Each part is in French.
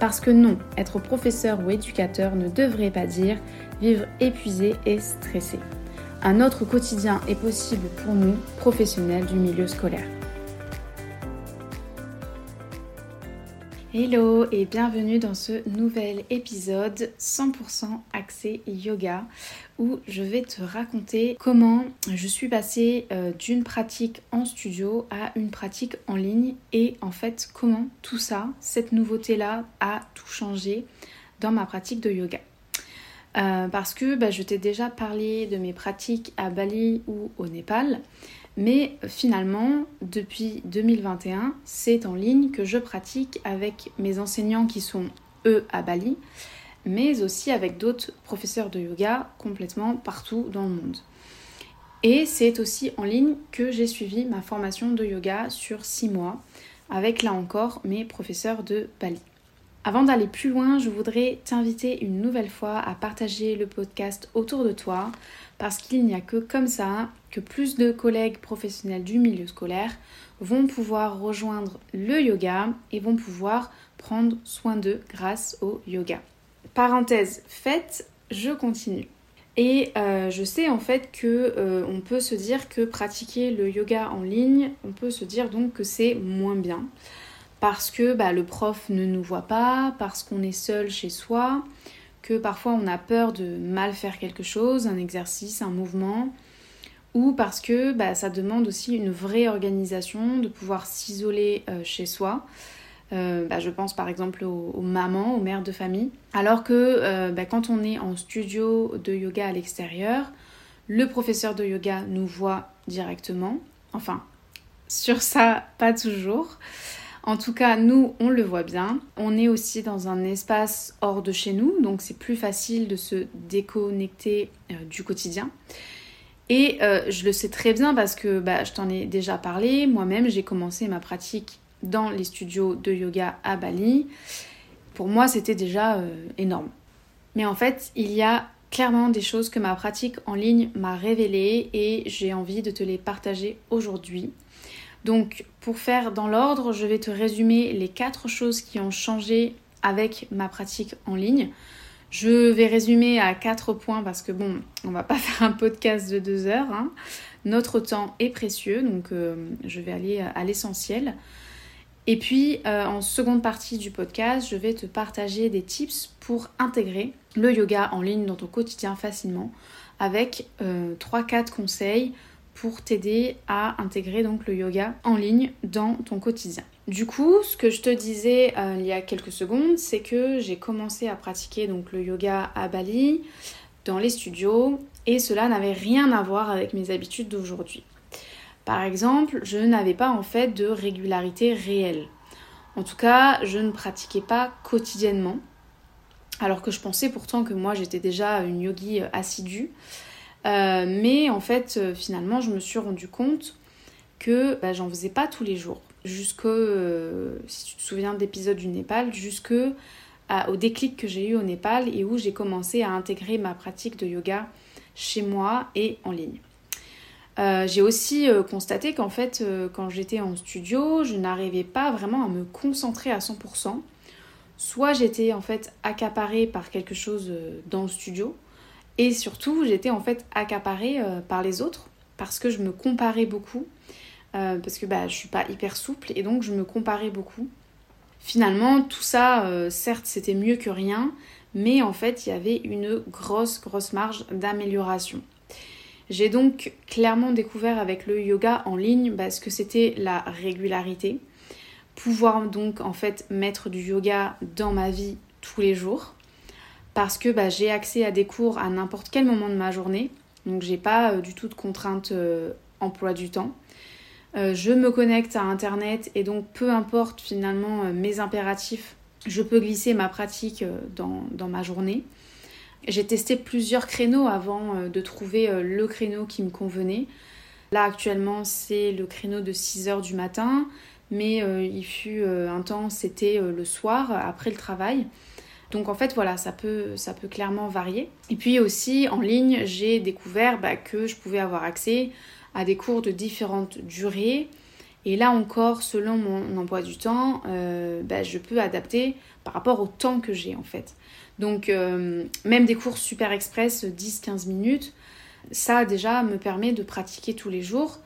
Parce que non, être professeur ou éducateur ne devrait pas dire vivre épuisé et stressé. Un autre quotidien est possible pour nous, professionnels du milieu scolaire. Hello et bienvenue dans ce nouvel épisode 100% axé yoga où je vais te raconter comment je suis passée euh, d'une pratique en studio à une pratique en ligne et en fait comment tout ça, cette nouveauté-là a tout changé dans ma pratique de yoga. Euh, parce que bah, je t'ai déjà parlé de mes pratiques à Bali ou au Népal mais finalement, depuis 2021, c'est en ligne que je pratique avec mes enseignants qui sont eux à Bali, mais aussi avec d'autres professeurs de yoga complètement partout dans le monde. Et c'est aussi en ligne que j'ai suivi ma formation de yoga sur 6 mois avec là encore mes professeurs de Bali. Avant d'aller plus loin, je voudrais t'inviter une nouvelle fois à partager le podcast autour de toi parce qu'il n'y a que comme ça que plus de collègues professionnels du milieu scolaire vont pouvoir rejoindre le yoga et vont pouvoir prendre soin d'eux grâce au yoga. Parenthèse faite, je continue. Et euh, je sais en fait que euh, on peut se dire que pratiquer le yoga en ligne, on peut se dire donc que c'est moins bien parce que bah, le prof ne nous voit pas, parce qu'on est seul chez soi, que parfois on a peur de mal faire quelque chose, un exercice, un mouvement, ou parce que bah, ça demande aussi une vraie organisation, de pouvoir s'isoler euh, chez soi. Euh, bah, je pense par exemple aux, mamans, aux mères de famille. Alors que euh, quand on est en studio de yoga à l'extérieur, le professeur de yoga nous voit directement. Enfin, sur ça, pas toujours. En tout cas, nous, on le voit bien. On est aussi dans un espace hors de chez nous, donc c'est plus facile de se déconnecter euh, du quotidien. Et euh, je le sais très bien parce que bah, je t'en ai déjà parlé. Moi-même, j'ai commencé ma pratique dans les studios de yoga à Bali. Pour moi, c'était déjà euh, énorme. Mais en fait, il y a clairement des choses que ma pratique en ligne m'a révélées et j'ai envie de te les partager aujourd'hui. Donc pour faire dans l'ordre, je vais te résumer les quatre choses qui ont changé avec ma pratique en ligne. Je vais résumer à quatre points parce que bon, on va pas faire un podcast de deux heures. Hein. Notre temps est précieux, donc euh, je vais aller à l'essentiel. Et puis euh, en seconde partie du podcast, je vais te partager des tips pour intégrer le yoga en ligne dans ton quotidien facilement avec 3-4 euh, conseils pour t'aider à intégrer donc le yoga en ligne dans ton quotidien. Du coup, ce que je te disais euh, il y a quelques secondes, c'est que j'ai commencé à pratiquer donc le yoga à Bali dans les studios et cela n'avait rien à voir avec mes habitudes d'aujourd'hui. Par exemple, je n'avais pas en fait de régularité réelle. En tout cas, je ne pratiquais pas quotidiennement alors que je pensais pourtant que moi j'étais déjà une yogi assidue. Euh, mais en fait, euh, finalement, je me suis rendu compte que bah, j'en faisais pas tous les jours. Jusque, euh, si tu te souviens d'épisodes du Népal, jusque au déclic que j'ai eu au Népal et où j'ai commencé à intégrer ma pratique de yoga chez moi et en ligne. j'ai aussi constaté qu'en fait, quand j'étais en studio, je n'arrivais pas vraiment à me concentrer à 100%. Soit j'étais en fait accaparée par quelque chose dans le studio, et surtout, j'étais en fait accaparée euh, par les autres parce que je me comparais beaucoup. Euh, parce que bah, je suis pas hyper souple et donc je me comparais beaucoup. Finalement, tout ça, euh, certes, c'était mieux que rien, mais en fait, il y avait une grosse, grosse marge d'amélioration. J'ai donc clairement découvert avec le yoga en ligne parce ce que c'était la régularité. Pouvoir donc en fait mettre du yoga dans ma vie tous les jours parce que bah, j'ai accès à des cours à n'importe quel moment de ma journée. Donc j'ai pas euh, du tout de contraintes euh, emploi du temps. Euh, je me connecte à internet et donc peu importe finalement mes impératifs, je peux glisser ma pratique dans, ma journée. J'ai testé plusieurs créneaux avant de trouver le créneau qui me convenait. Là actuellement c'est le créneau de 6h du matin, mais il fut un temps c'était le soir après le travail. Donc en fait voilà, ça peut, ça peut clairement varier. Et puis aussi en ligne, j'ai découvert bah, que je pouvais avoir accès à des cours de différentes durées. Et là encore, selon mon emploi du temps, euh, bah, je peux adapter par rapport au temps que j'ai en fait. Donc euh, même des cours super express 10-15 minutes, ça déjà me permet de pratiquer tous les jours.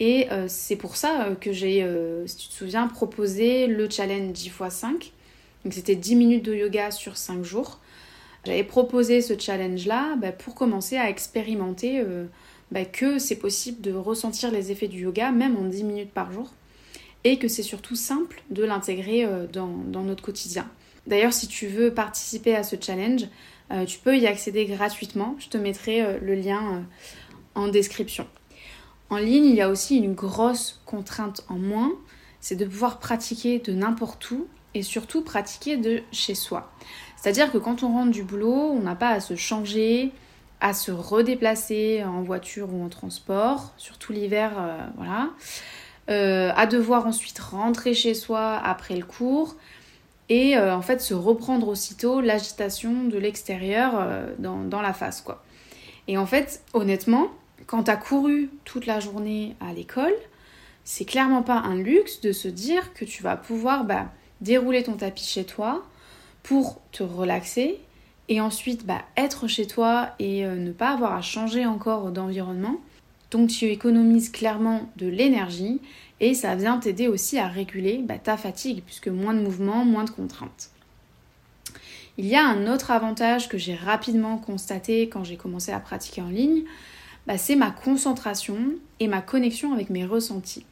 Et euh, c'est pour ça que j'ai, si tu te souviens, proposé le challenge 10 x 5 donc c'était 10 minutes de yoga sur 5 jours. J'avais proposé ce challenge-là bah, pour commencer à expérimenter euh, bah, que c'est possible de ressentir les effets du yoga même en 10 minutes par jour et que c'est surtout simple de l'intégrer euh, dans, notre quotidien. D'ailleurs, si tu veux participer à ce challenge, euh, tu peux y accéder gratuitement. Je te mettrai le lien en description. En ligne, il y a aussi une grosse contrainte en moins, c'est de pouvoir pratiquer de n'importe où et surtout pratiquer de chez soi. C'est-à-dire que quand on rentre du boulot, on n'a pas à se changer, à se redéplacer en voiture ou en transport, surtout l'hiver, euh, voilà, euh, à devoir ensuite rentrer chez soi après le cours et euh, en fait se reprendre aussitôt l'agitation de l'extérieur dans, la face quoi. Et en fait, honnêtement, quand tu as couru toute la journée à l'école, c'est clairement pas un luxe de se dire que tu vas pouvoir bah, dérouler ton tapis chez toi pour te relaxer et ensuite bah, être chez toi et euh, ne pas avoir à changer encore d'environnement. Donc tu économises clairement de l'énergie et ça vient t'aider aussi à réguler bah, ta fatigue puisque moins de mouvements, moins de contraintes. Il y a un autre avantage que j'ai rapidement constaté quand j'ai commencé à pratiquer en ligne, bah, c'est ma concentration et ma connexion avec mes ressentis.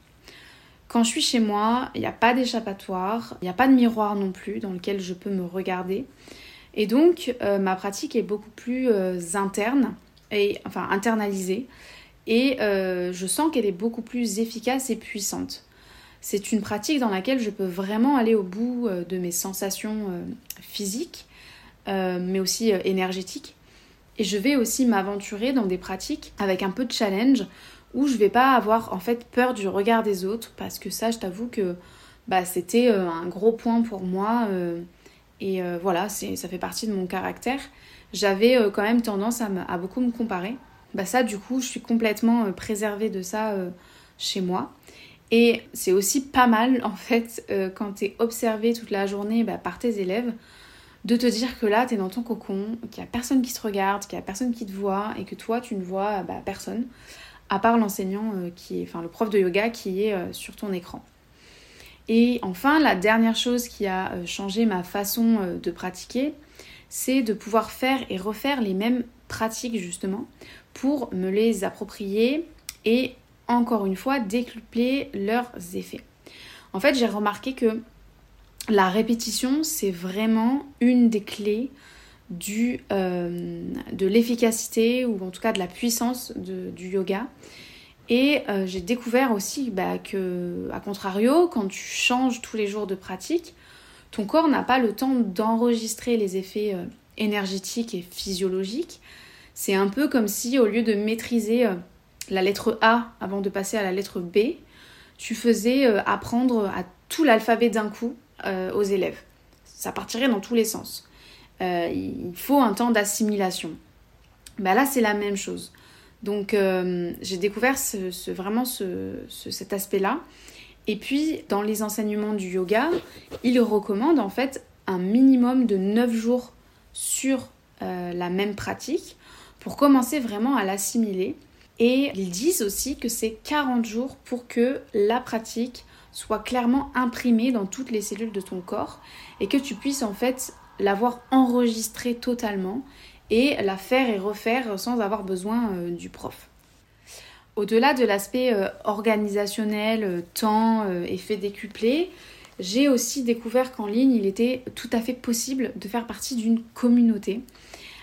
Quand je suis chez moi, il n'y a pas d'échappatoire, il n'y a pas de miroir non plus dans lequel je peux me regarder. Et donc, euh, ma pratique est beaucoup plus euh, interne, et, enfin internalisée, et euh, je sens qu'elle est beaucoup plus efficace et puissante. C'est une pratique dans laquelle je peux vraiment aller au bout de mes sensations physiques, mais aussi énergétiques. Et je vais aussi m'aventurer dans des pratiques avec un peu de challenge où je vais pas avoir en fait peur du regard des autres parce que ça je t'avoue que bah, c'était euh, un gros point pour moi euh, et euh, voilà ça fait partie de mon caractère. J'avais quand même tendance à, beaucoup me comparer. Bah ça du coup je suis complètement préservée de ça chez moi. Et c'est aussi pas mal en fait quand tu es observé toute la journée bah, par tes élèves de te dire que là tu es dans ton cocon, qu'il n'y a personne qui te regarde, qu'il n'y a personne qui te voit et que toi tu ne vois bah, personne à part l'enseignant euh, qui est, enfin le prof de yoga qui est euh, sur ton écran. Et enfin, la dernière chose qui a euh, changé ma façon de pratiquer, c'est de pouvoir faire et refaire les mêmes pratiques justement pour me les approprier et encore une fois décupler leurs effets. En fait, j'ai remarqué que la répétition, c'est vraiment une des clés du, euh, de l'efficacité ou en tout cas de la puissance du yoga. Et euh, j'ai découvert aussi bah, que, à contrario, quand tu changes tous les jours de pratique, ton corps n'a pas le temps d'enregistrer les effets euh, énergétiques et physiologiques. C'est un peu comme si au lieu de maîtriser la lettre A avant de passer à la lettre B, tu faisais apprendre à tout l'alphabet d'un coup aux élèves. Ça partirait dans tous les sens. Euh, il faut un temps d'assimilation. Bah là, c'est la même chose. Donc, euh, j'ai découvert ce, vraiment cet aspect-là. Et puis, dans les enseignements du yoga, il recommande en fait un minimum de 9 jours sur euh, la même pratique pour commencer vraiment à l'assimiler. Et ils disent aussi que c'est 40 jours pour que la pratique soit clairement imprimée dans toutes les cellules de ton corps et que tu puisses en fait l'avoir enregistrée totalement et la faire et refaire sans avoir besoin euh, du prof. Au-delà de l'aspect euh, organisationnel, euh, temps, effet décuplé, j'ai aussi découvert qu'en ligne, il était tout à fait possible de faire partie d'une communauté.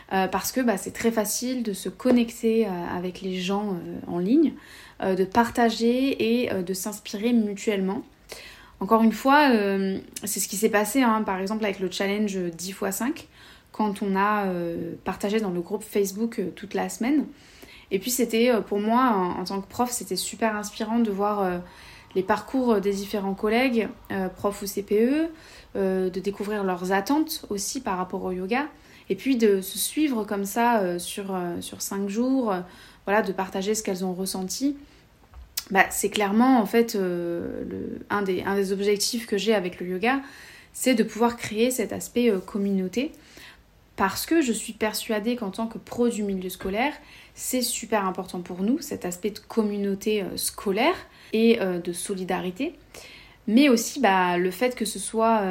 parce que bah, c'est très facile de se connecter avec les gens en ligne, de partager et de s'inspirer mutuellement. Encore une fois, euh, c'est ce qui s'est passé hein, par exemple avec le challenge 10 x 5. quand on a partagé dans le groupe Facebook toute la semaine. Et puis c'était pour moi, en, tant que prof, c'était super inspirant de voir les parcours des différents collègues, profs ou CPE, de découvrir leurs attentes aussi par rapport au yoga. Et puis de se suivre comme ça sur, sur cinq jours, voilà, de partager ce qu'elles ont ressenti bah, c'est clairement en fait euh, un, des, objectifs que j'ai avec le yoga, c'est de pouvoir créer cet aspect euh, communauté parce que je suis persuadée qu'en tant que pro du milieu scolaire, c'est super important pour nous, cet aspect de communauté euh, scolaire et de solidarité. Mais aussi bah, le fait que ce soit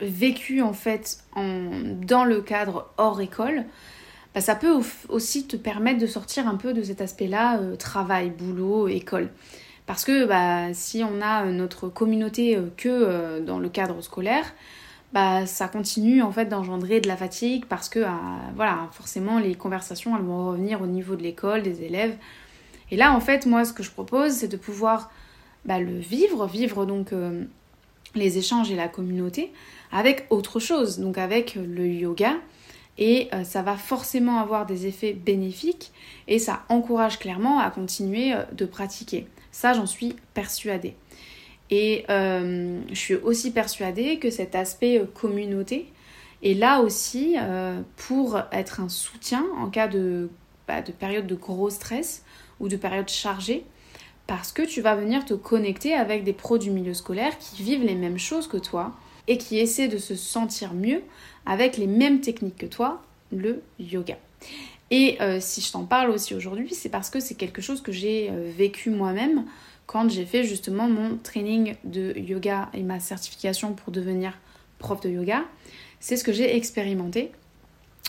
vécu en fait dans le cadre hors école, bah, ça peut aussi te permettre de sortir un peu de cet aspect-là, euh, travail, boulot, école. Parce que bah, si on a notre communauté euh, que euh, dans le cadre scolaire, bah, ça continue en fait d'engendrer de la fatigue parce que ah, voilà, forcément les conversations vont revenir au niveau de l'école, des élèves. Et là en fait moi ce que je propose c'est de pouvoir bah, le vivre, vivre donc les échanges et la communauté avec autre chose, donc avec le yoga et euh, ça va forcément avoir des effets bénéfiques et ça encourage clairement à continuer euh, de pratiquer. Ça, j'en suis persuadée. Et euh, je suis aussi persuadée que cet aspect communauté est là aussi pour être un soutien en cas de, bah, de période de gros stress ou de période chargée parce que tu vas venir te connecter avec des pros du milieu scolaire qui vivent les mêmes choses que toi et qui essaient de se sentir mieux avec les mêmes techniques que toi, le yoga. Et euh, si je t'en parle aussi aujourd'hui, c'est parce que c'est quelque chose que j'ai euh, vécu moi-même quand j'ai fait justement mon training de yoga et ma certification pour devenir prof de yoga. C'est ce que j'ai expérimenté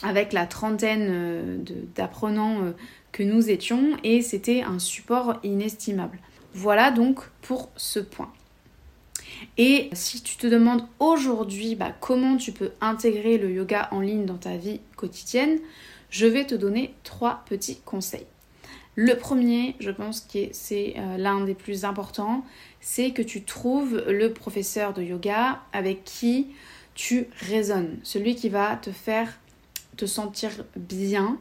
avec la trentaine euh, d'apprenants que nous étions et c'était un support inestimable. Voilà donc pour ce point. Et si tu te demandes aujourd'hui bah, comment tu peux intégrer le yoga en ligne dans ta vie quotidienne, je vais te donner trois petits conseils. Le premier, je pense que c'est euh, l'un des plus importants, c'est que tu trouves le professeur de yoga avec qui tu résonnes, celui qui va te faire te sentir bien,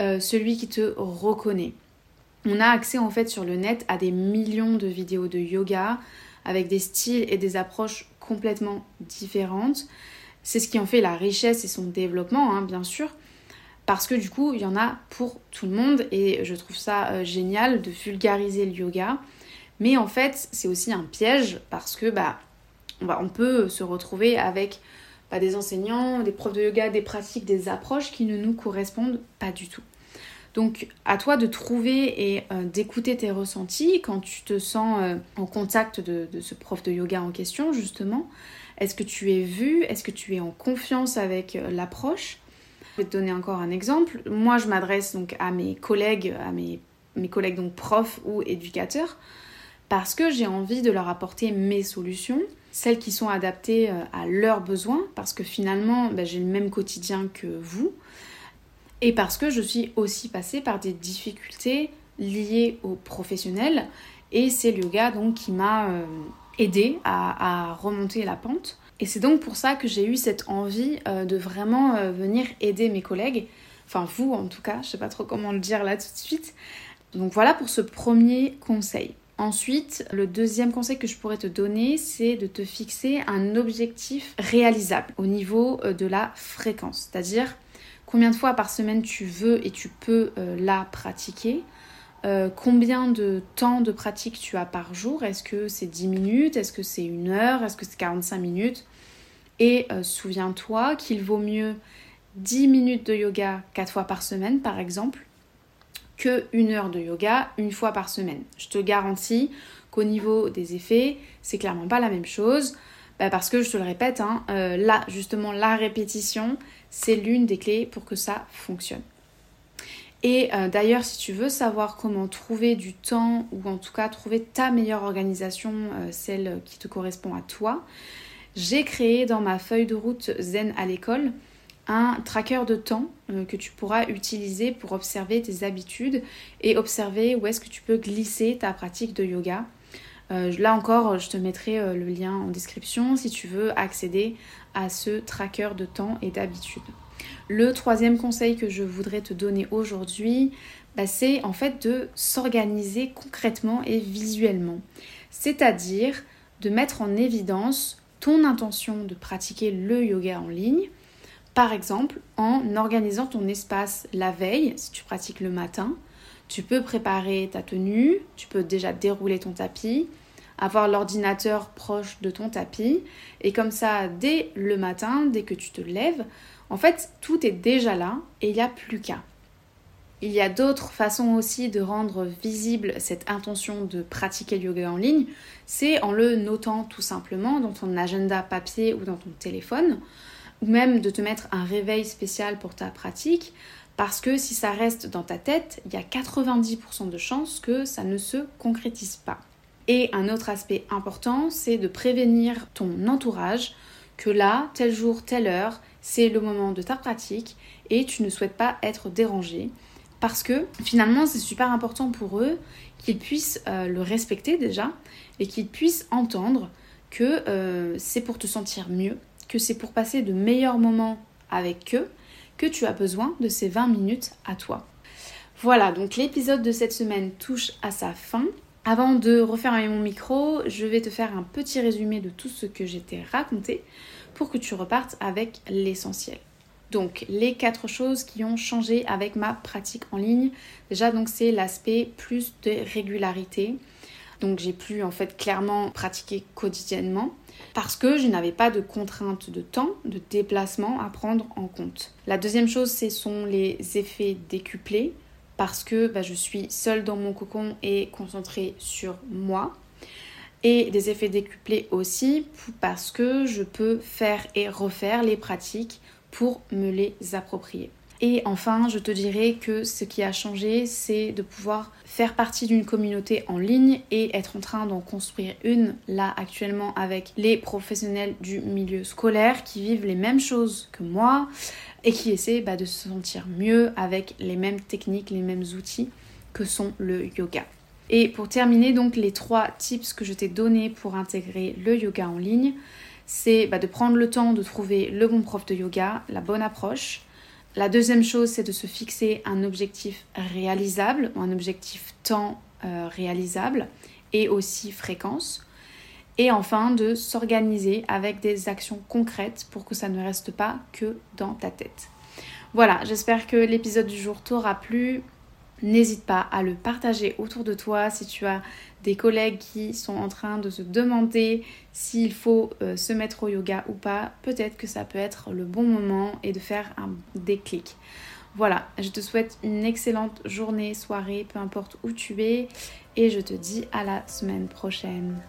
euh, celui qui te reconnaît. On a accès en fait sur le net à des millions de vidéos de yoga, avec des styles et des approches complètement différentes. C'est ce qui en fait la richesse et son développement, hein, bien sûr, parce que du coup, il y en a pour tout le monde et je trouve ça euh, génial de vulgariser le yoga. Mais en fait, c'est aussi un piège parce que bah, on, peut se retrouver avec bah, des enseignants, des profs de yoga, des pratiques, des approches qui ne nous correspondent pas du tout. Donc à toi de trouver et euh, d'écouter tes ressentis quand tu te sens euh, en contact de, ce prof de yoga en question justement. Est-ce que tu es vu? Est-ce que tu es en confiance avec euh, l'approche? Je vais te donner encore un exemple. Moi je m'adresse donc à mes collègues, à mes, collègues donc profs ou éducateurs parce que j'ai envie de leur apporter mes solutions, celles qui sont adaptées à leurs besoins, parce que finalement ben, j'ai le même quotidien que vous et parce que je suis aussi passée par des difficultés liées aux professionnels et c'est le yoga donc qui m'a euh, aidé à, remonter la pente. Et c'est donc pour ça que j'ai eu cette envie euh, de vraiment euh, venir aider mes collègues, enfin vous en tout cas, je sais pas trop comment le dire là tout de suite. Donc voilà pour ce premier conseil. Ensuite, le deuxième conseil que je pourrais te donner, c'est de te fixer un objectif réalisable au niveau de la fréquence. C'est-à-dire, combien de fois par semaine tu veux et tu peux euh, la pratiquer, euh, combien de temps de pratique tu as par jour, est-ce que c'est 10 minutes, est-ce que c'est une heure, est-ce que c'est 45 minutes, et euh, souviens-toi qu'il vaut mieux 10 minutes de yoga 4 fois par semaine par exemple, que une heure de yoga une fois par semaine. Je te garantis qu'au niveau des effets, c'est clairement pas la même chose. Bah, parce que je te le répète, hein, là justement la répétition, c'est l'une des clés pour que ça fonctionne. Et euh, d'ailleurs, si tu veux savoir comment trouver du temps ou en tout cas trouver ta meilleure organisation, euh, celle qui te correspond à toi, j'ai créé dans ma feuille de route Zen à l'école un tracker de temps euh, que tu pourras utiliser pour observer tes habitudes et observer où est-ce que tu peux glisser ta pratique de yoga. Là encore, je te mettrai le lien en description si tu veux accéder à ce tracker de temps et d'habitude. Le troisième conseil que je voudrais te donner aujourd'hui, bah, c'est en fait de s'organiser concrètement et visuellement. C'est-à-dire de mettre en évidence ton intention de pratiquer le yoga en ligne, par exemple en organisant ton espace la veille, si tu pratiques le matin. Tu peux préparer ta tenue, tu peux déjà dérouler ton tapis, avoir l'ordinateur proche de ton tapis, et comme ça, dès le matin, dès que tu te lèves, en fait, tout est déjà là et il n'y a plus qu'à. Il y a d'autres façons aussi de rendre visible cette intention de pratiquer le yoga en ligne, c'est en le notant tout simplement dans ton agenda papier ou dans ton téléphone, ou même de te mettre un réveil spécial pour ta pratique, parce que si ça reste dans ta tête, il y a 90% de chances que ça ne se concrétise pas. Et un autre aspect important, c'est de prévenir ton entourage que là, tel jour, telle heure, c'est le moment de ta pratique et tu ne souhaites pas être dérangé parce que finalement c'est super important pour eux qu'ils puissent euh, le respecter déjà et qu'ils puissent entendre que euh, c'est pour te sentir mieux, que c'est pour passer de meilleurs moments avec eux que tu as besoin de ces 20 minutes à toi. Voilà, donc l'épisode de cette semaine touche à sa fin. Avant de refermer mon micro, je vais te faire un petit résumé de tout ce que j'étais raconté pour que tu repartes avec l'essentiel. Donc les quatre choses qui ont changé avec ma pratique en ligne, déjà donc c'est l'aspect plus de régularité. Donc j'ai pu en fait clairement pratiquer quotidiennement parce que je n'avais pas de contraintes de temps, de déplacement à prendre en compte. La deuxième chose, ce sont les effets décuplés parce que bah, je suis seule dans mon cocon et concentrée sur moi et des effets décuplés aussi parce que je peux faire et refaire les pratiques pour me les approprier. Et enfin, je te dirais que ce qui a changé, c'est de pouvoir faire partie d'une communauté en ligne et être en train d'en construire une là actuellement avec les professionnels du milieu scolaire qui vivent les mêmes choses que moi et qui essaient bah, de se sentir mieux avec les mêmes techniques, les mêmes outils que sont le yoga. Et pour terminer, donc les trois tips que je t'ai donnés pour intégrer le yoga en ligne, c'est bah, de prendre le temps de trouver le bon prof de yoga, la bonne approche. La deuxième chose, c'est de se fixer un objectif réalisable, ou un objectif temps euh, réalisable, et aussi fréquence. Et enfin, de s'organiser avec des actions concrètes pour que ça ne reste pas que dans ta tête. Voilà, j'espère que l'épisode du jour t'aura plu. N'hésite pas à le partager autour de toi si tu as des collègues qui sont en train de se demander s'il faut euh, se mettre au yoga ou pas. Peut-être que ça peut être le bon moment et de faire un déclic. Voilà, je te souhaite une excellente journée, soirée, peu importe où tu es, et je te dis à la semaine prochaine.